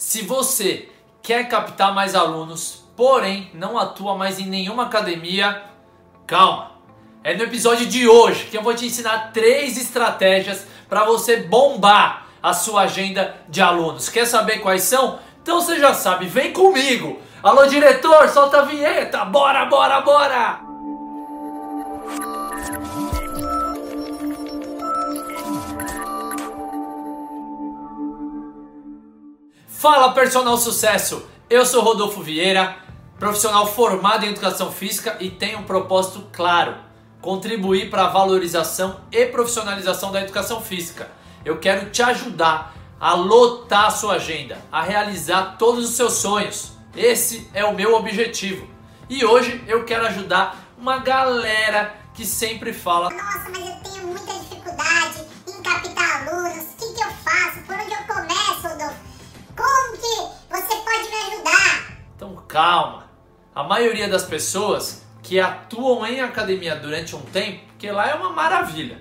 Se você quer captar mais alunos, porém não atua mais em nenhuma academia, calma. É no episódio de hoje que eu vou te ensinar três estratégias para você bombar a sua agenda de alunos. Quer saber quais são? Então você já sabe, vem comigo. Alô diretor, solta a vinheta. Bora, bora, bora. Fala personal sucesso! Eu sou Rodolfo Vieira, profissional formado em educação física e tenho um propósito claro: contribuir para a valorização e profissionalização da educação física. Eu quero te ajudar a lotar a sua agenda, a realizar todos os seus sonhos. Esse é o meu objetivo. E hoje eu quero ajudar uma galera que sempre fala: Nossa, mas eu tenho calma. A maioria das pessoas que atuam em academia durante um tempo, porque lá é uma maravilha.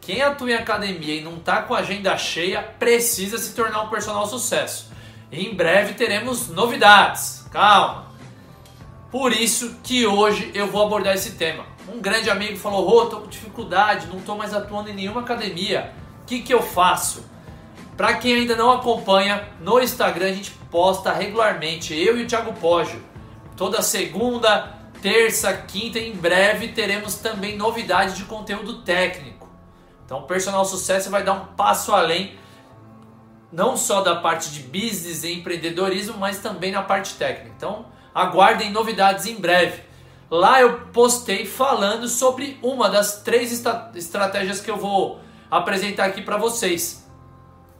Quem atua em academia e não está com a agenda cheia precisa se tornar um personal sucesso. Em breve teremos novidades. Calma. Por isso que hoje eu vou abordar esse tema. Um grande amigo falou: Rô, oh, tô com dificuldade, não estou mais atuando em nenhuma academia. O que, que eu faço? Para quem ainda não acompanha, no Instagram a gente posta regularmente, eu e o Thiago Poggio. Toda segunda, terça, quinta, em breve teremos também novidades de conteúdo técnico. Então, o Personal Sucesso vai dar um passo além, não só da parte de business e empreendedorismo, mas também na parte técnica. Então, aguardem novidades em breve. Lá eu postei falando sobre uma das três estratégias que eu vou apresentar aqui para vocês.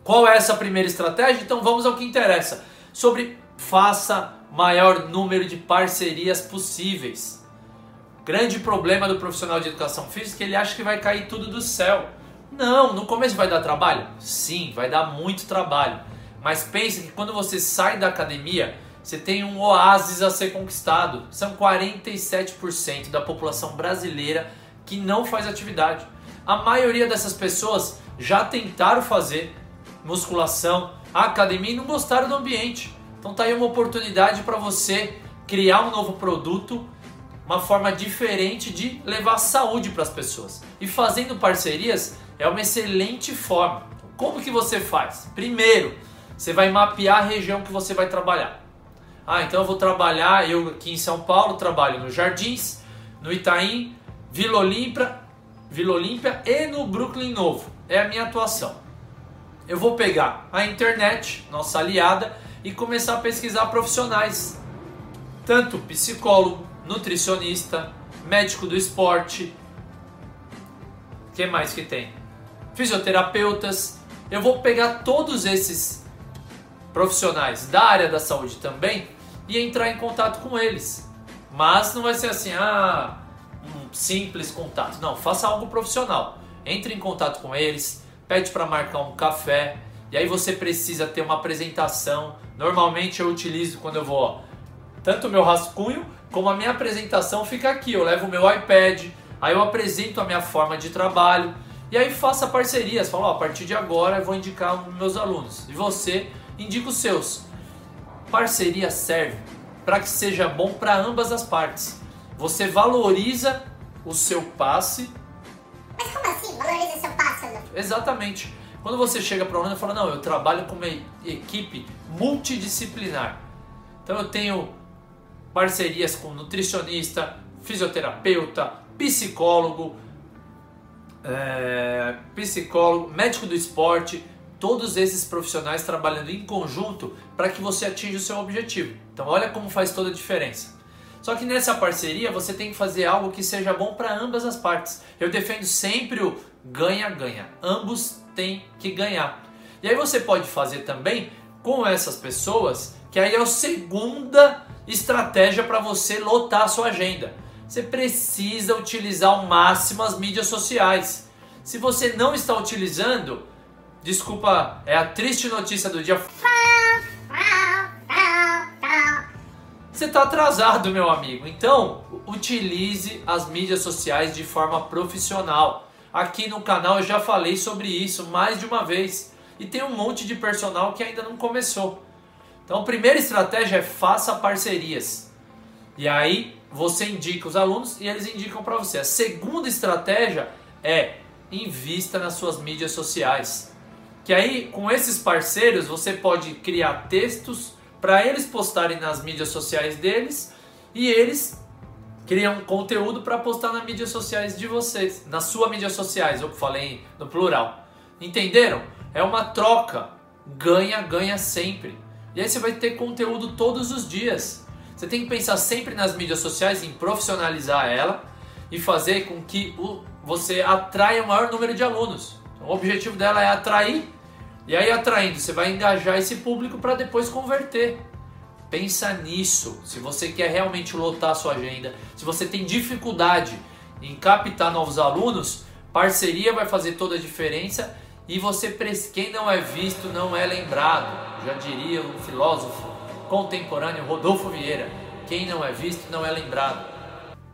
Qual é essa primeira estratégia? Então vamos ao que interessa. Sobre faça maior número de parcerias possíveis. Grande problema do profissional de educação física ele acha que vai cair tudo do céu. Não, no começo vai dar trabalho? Sim, vai dar muito trabalho. Mas pense que quando você sai da academia, você tem um oásis a ser conquistado. São 47% da população brasileira que não faz atividade. A maioria dessas pessoas já tentaram fazer, musculação, academia e não gostaram do ambiente. Então tá aí uma oportunidade para você criar um novo produto, uma forma diferente de levar saúde para as pessoas. E fazendo parcerias é uma excelente forma. Como que você faz? Primeiro, você vai mapear a região que você vai trabalhar. Ah, então eu vou trabalhar, eu aqui em São Paulo trabalho no Jardins, no Itaim, Vila Olímpia, Vila Olímpia e no Brooklyn Novo. É a minha atuação eu vou pegar a internet, nossa aliada, e começar a pesquisar profissionais, tanto psicólogo, nutricionista, médico do esporte, que mais que tem? Fisioterapeutas. Eu vou pegar todos esses profissionais da área da saúde também e entrar em contato com eles. Mas não vai ser assim, ah, um simples contato. Não, faça algo profissional. Entre em contato com eles, pede para marcar um café, e aí você precisa ter uma apresentação. Normalmente eu utilizo quando eu vou, ó, tanto o meu rascunho como a minha apresentação fica aqui. Eu levo o meu iPad, aí eu apresento a minha forma de trabalho e aí faça parcerias. Falo, ó, a partir de agora eu vou indicar os meus alunos e você indica os seus. Parceria serve para que seja bom para ambas as partes. Você valoriza o seu passe. Exatamente. Quando você chega para aluno e fala, não, eu trabalho com uma equipe multidisciplinar. Então eu tenho parcerias com nutricionista, fisioterapeuta, psicólogo, é, psicólogo, médico do esporte, todos esses profissionais trabalhando em conjunto para que você atinja o seu objetivo. Então olha como faz toda a diferença. Só que nessa parceria você tem que fazer algo que seja bom para ambas as partes. Eu defendo sempre o ganha-ganha. Ambos têm que ganhar. E aí você pode fazer também com essas pessoas, que aí é a segunda estratégia para você lotar a sua agenda. Você precisa utilizar ao máximo as mídias sociais. Se você não está utilizando, desculpa, é a triste notícia do dia. Você está atrasado, meu amigo. Então, utilize as mídias sociais de forma profissional. Aqui no canal eu já falei sobre isso mais de uma vez. E tem um monte de personal que ainda não começou. Então, a primeira estratégia é faça parcerias. E aí você indica os alunos e eles indicam para você. A segunda estratégia é invista nas suas mídias sociais. Que aí, com esses parceiros, você pode criar textos para eles postarem nas mídias sociais deles e eles criam conteúdo para postar nas mídias sociais de vocês, nas suas mídias sociais, eu falei no plural. Entenderam? É uma troca, ganha, ganha sempre. E aí você vai ter conteúdo todos os dias. Você tem que pensar sempre nas mídias sociais em profissionalizar ela e fazer com que você atraia o maior número de alunos. Então, o objetivo dela é atrair e aí atraindo, você vai engajar esse público para depois converter. Pensa nisso. Se você quer realmente lotar a sua agenda, se você tem dificuldade em captar novos alunos, parceria vai fazer toda a diferença e você quem não é visto não é lembrado. Já diria um filósofo contemporâneo Rodolfo Vieira, quem não é visto não é lembrado.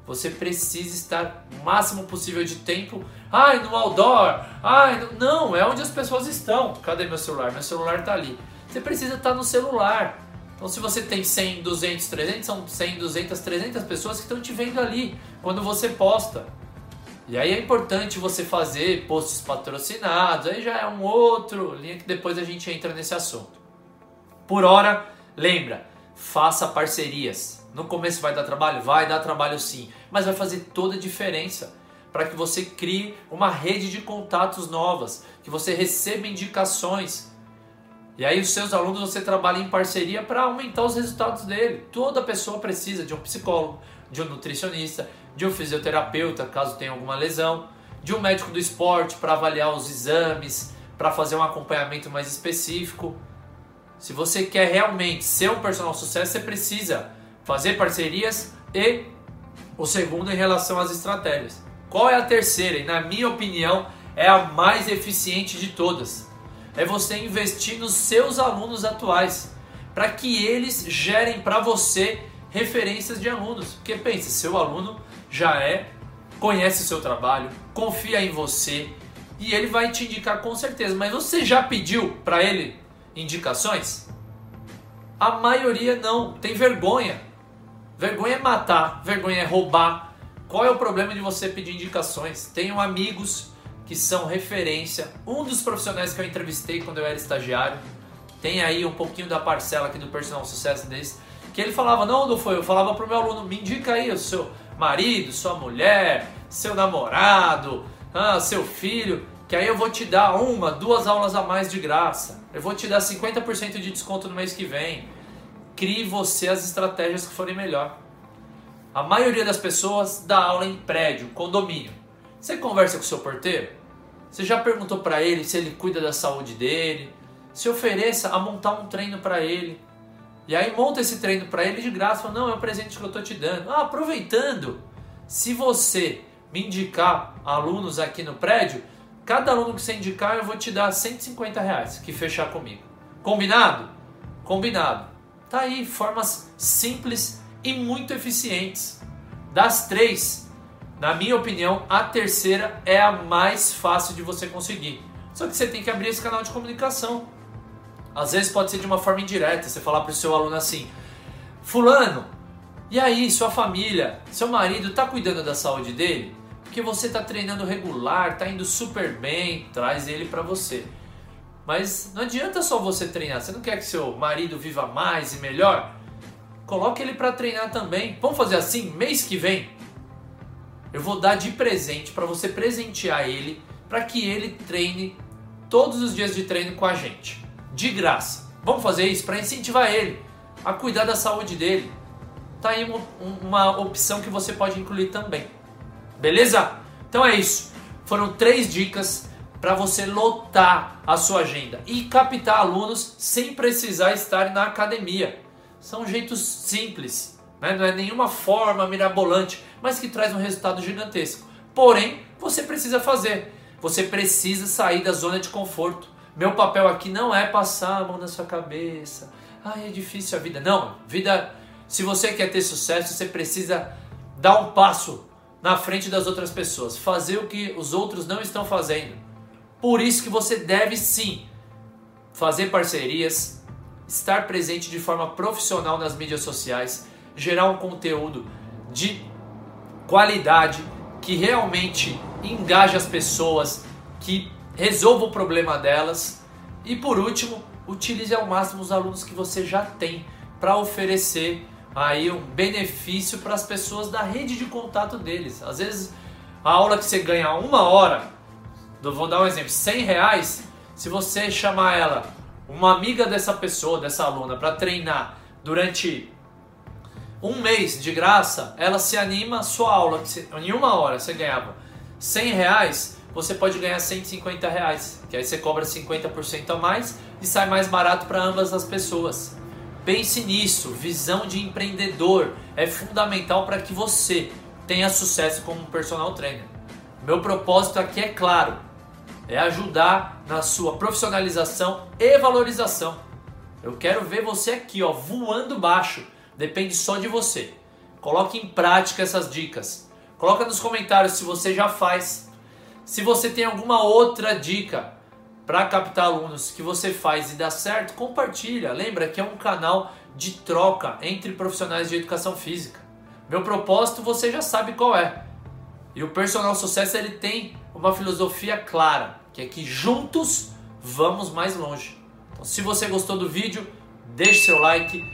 Você precisa estar o máximo possível de tempo. Ai, no outdoor. Ai, no... não, é onde as pessoas estão. Cadê meu celular? Meu celular está ali. Você precisa estar no celular. Então, se você tem 100, 200, 300, são 100, 200, 300 pessoas que estão te vendo ali quando você posta. E aí é importante você fazer posts patrocinados, aí já é um outro linha que depois a gente entra nesse assunto. Por hora, lembra, faça parcerias. No começo vai dar trabalho? Vai dar trabalho sim, mas vai fazer toda a diferença para que você crie uma rede de contatos novas, que você receba indicações. E aí os seus alunos você trabalha em parceria para aumentar os resultados dele. Toda pessoa precisa de um psicólogo, de um nutricionista, de um fisioterapeuta, caso tenha alguma lesão, de um médico do esporte para avaliar os exames, para fazer um acompanhamento mais específico. Se você quer realmente ser um personal sucesso, você precisa fazer parcerias e o segundo em relação às estratégias. Qual é a terceira? E na minha opinião, é a mais eficiente de todas. É você investir nos seus alunos atuais, para que eles gerem para você referências de alunos. Porque pense, seu aluno já é, conhece o seu trabalho, confia em você e ele vai te indicar com certeza. Mas você já pediu para ele indicações? A maioria não, tem vergonha. Vergonha é matar, vergonha é roubar. Qual é o problema de você pedir indicações? Tenho amigos que são referência. Um dos profissionais que eu entrevistei quando eu era estagiário, tem aí um pouquinho da parcela aqui do personal sucesso deles, que ele falava, não, não foi, eu falava pro meu aluno, me indica aí o seu marido, sua mulher, seu namorado, ah, seu filho, que aí eu vou te dar uma, duas aulas a mais de graça. Eu vou te dar 50% de desconto no mês que vem crie você as estratégias que forem melhor. A maioria das pessoas dá aula em prédio, condomínio. Você conversa com o seu porteiro? Você já perguntou para ele se ele cuida da saúde dele? Se ofereça a montar um treino para ele. E aí monta esse treino para ele de graça, fala, não, é um presente que eu estou te dando. Ah, aproveitando, se você me indicar alunos aqui no prédio, cada aluno que você indicar eu vou te dar 150 reais que fechar comigo. Combinado? Combinado. Tá aí, formas simples e muito eficientes. Das três, na minha opinião, a terceira é a mais fácil de você conseguir. Só que você tem que abrir esse canal de comunicação. Às vezes pode ser de uma forma indireta, você falar para o seu aluno assim: Fulano, e aí, sua família, seu marido está cuidando da saúde dele? Porque você está treinando regular, está indo super bem, traz ele para você. Mas não adianta só você treinar. Você não quer que seu marido viva mais e melhor? Coloque ele para treinar também. Vamos fazer assim, mês que vem. Eu vou dar de presente para você presentear ele, para que ele treine todos os dias de treino com a gente, de graça. Vamos fazer isso para incentivar ele a cuidar da saúde dele. Tá aí uma, uma opção que você pode incluir também. Beleza? Então é isso. Foram três dicas para você lotar a sua agenda e captar alunos sem precisar estar na academia. São jeitos simples, né? não é nenhuma forma mirabolante, mas que traz um resultado gigantesco. Porém, você precisa fazer. Você precisa sair da zona de conforto. Meu papel aqui não é passar a mão na sua cabeça. Ai, é difícil a vida. Não, vida. Se você quer ter sucesso, você precisa dar um passo na frente das outras pessoas, fazer o que os outros não estão fazendo. Por isso que você deve sim fazer parcerias, estar presente de forma profissional nas mídias sociais, gerar um conteúdo de qualidade que realmente engaje as pessoas, que resolva o problema delas e por último, utilize ao máximo os alunos que você já tem para oferecer aí um benefício para as pessoas da rede de contato deles. Às vezes a aula que você ganha uma hora, vou dar um exemplo, 100 reais, se você chamar ela, uma amiga dessa pessoa, dessa aluna, para treinar durante um mês de graça, ela se anima, sua aula, em uma hora você ganhava 100 reais, você pode ganhar 150 reais, que aí você cobra 50% a mais e sai mais barato para ambas as pessoas. Pense nisso, visão de empreendedor é fundamental para que você tenha sucesso como personal trainer. Meu propósito aqui é claro, é ajudar na sua profissionalização e valorização. Eu quero ver você aqui, ó, voando baixo. Depende só de você. Coloque em prática essas dicas. Coloca nos comentários se você já faz. Se você tem alguma outra dica para captar alunos que você faz e dá certo, compartilha. Lembra que é um canal de troca entre profissionais de educação física. Meu propósito você já sabe qual é. E o personal sucesso ele tem uma filosofia clara, que é que juntos vamos mais longe. Então, se você gostou do vídeo, deixe seu like,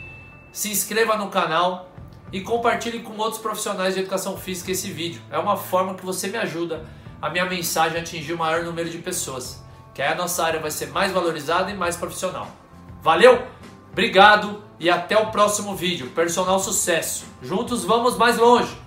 se inscreva no canal e compartilhe com outros profissionais de educação física esse vídeo. É uma forma que você me ajuda a minha mensagem atingir o maior número de pessoas. Que aí a nossa área vai ser mais valorizada e mais profissional. Valeu? Obrigado e até o próximo vídeo. Personal sucesso. Juntos vamos mais longe.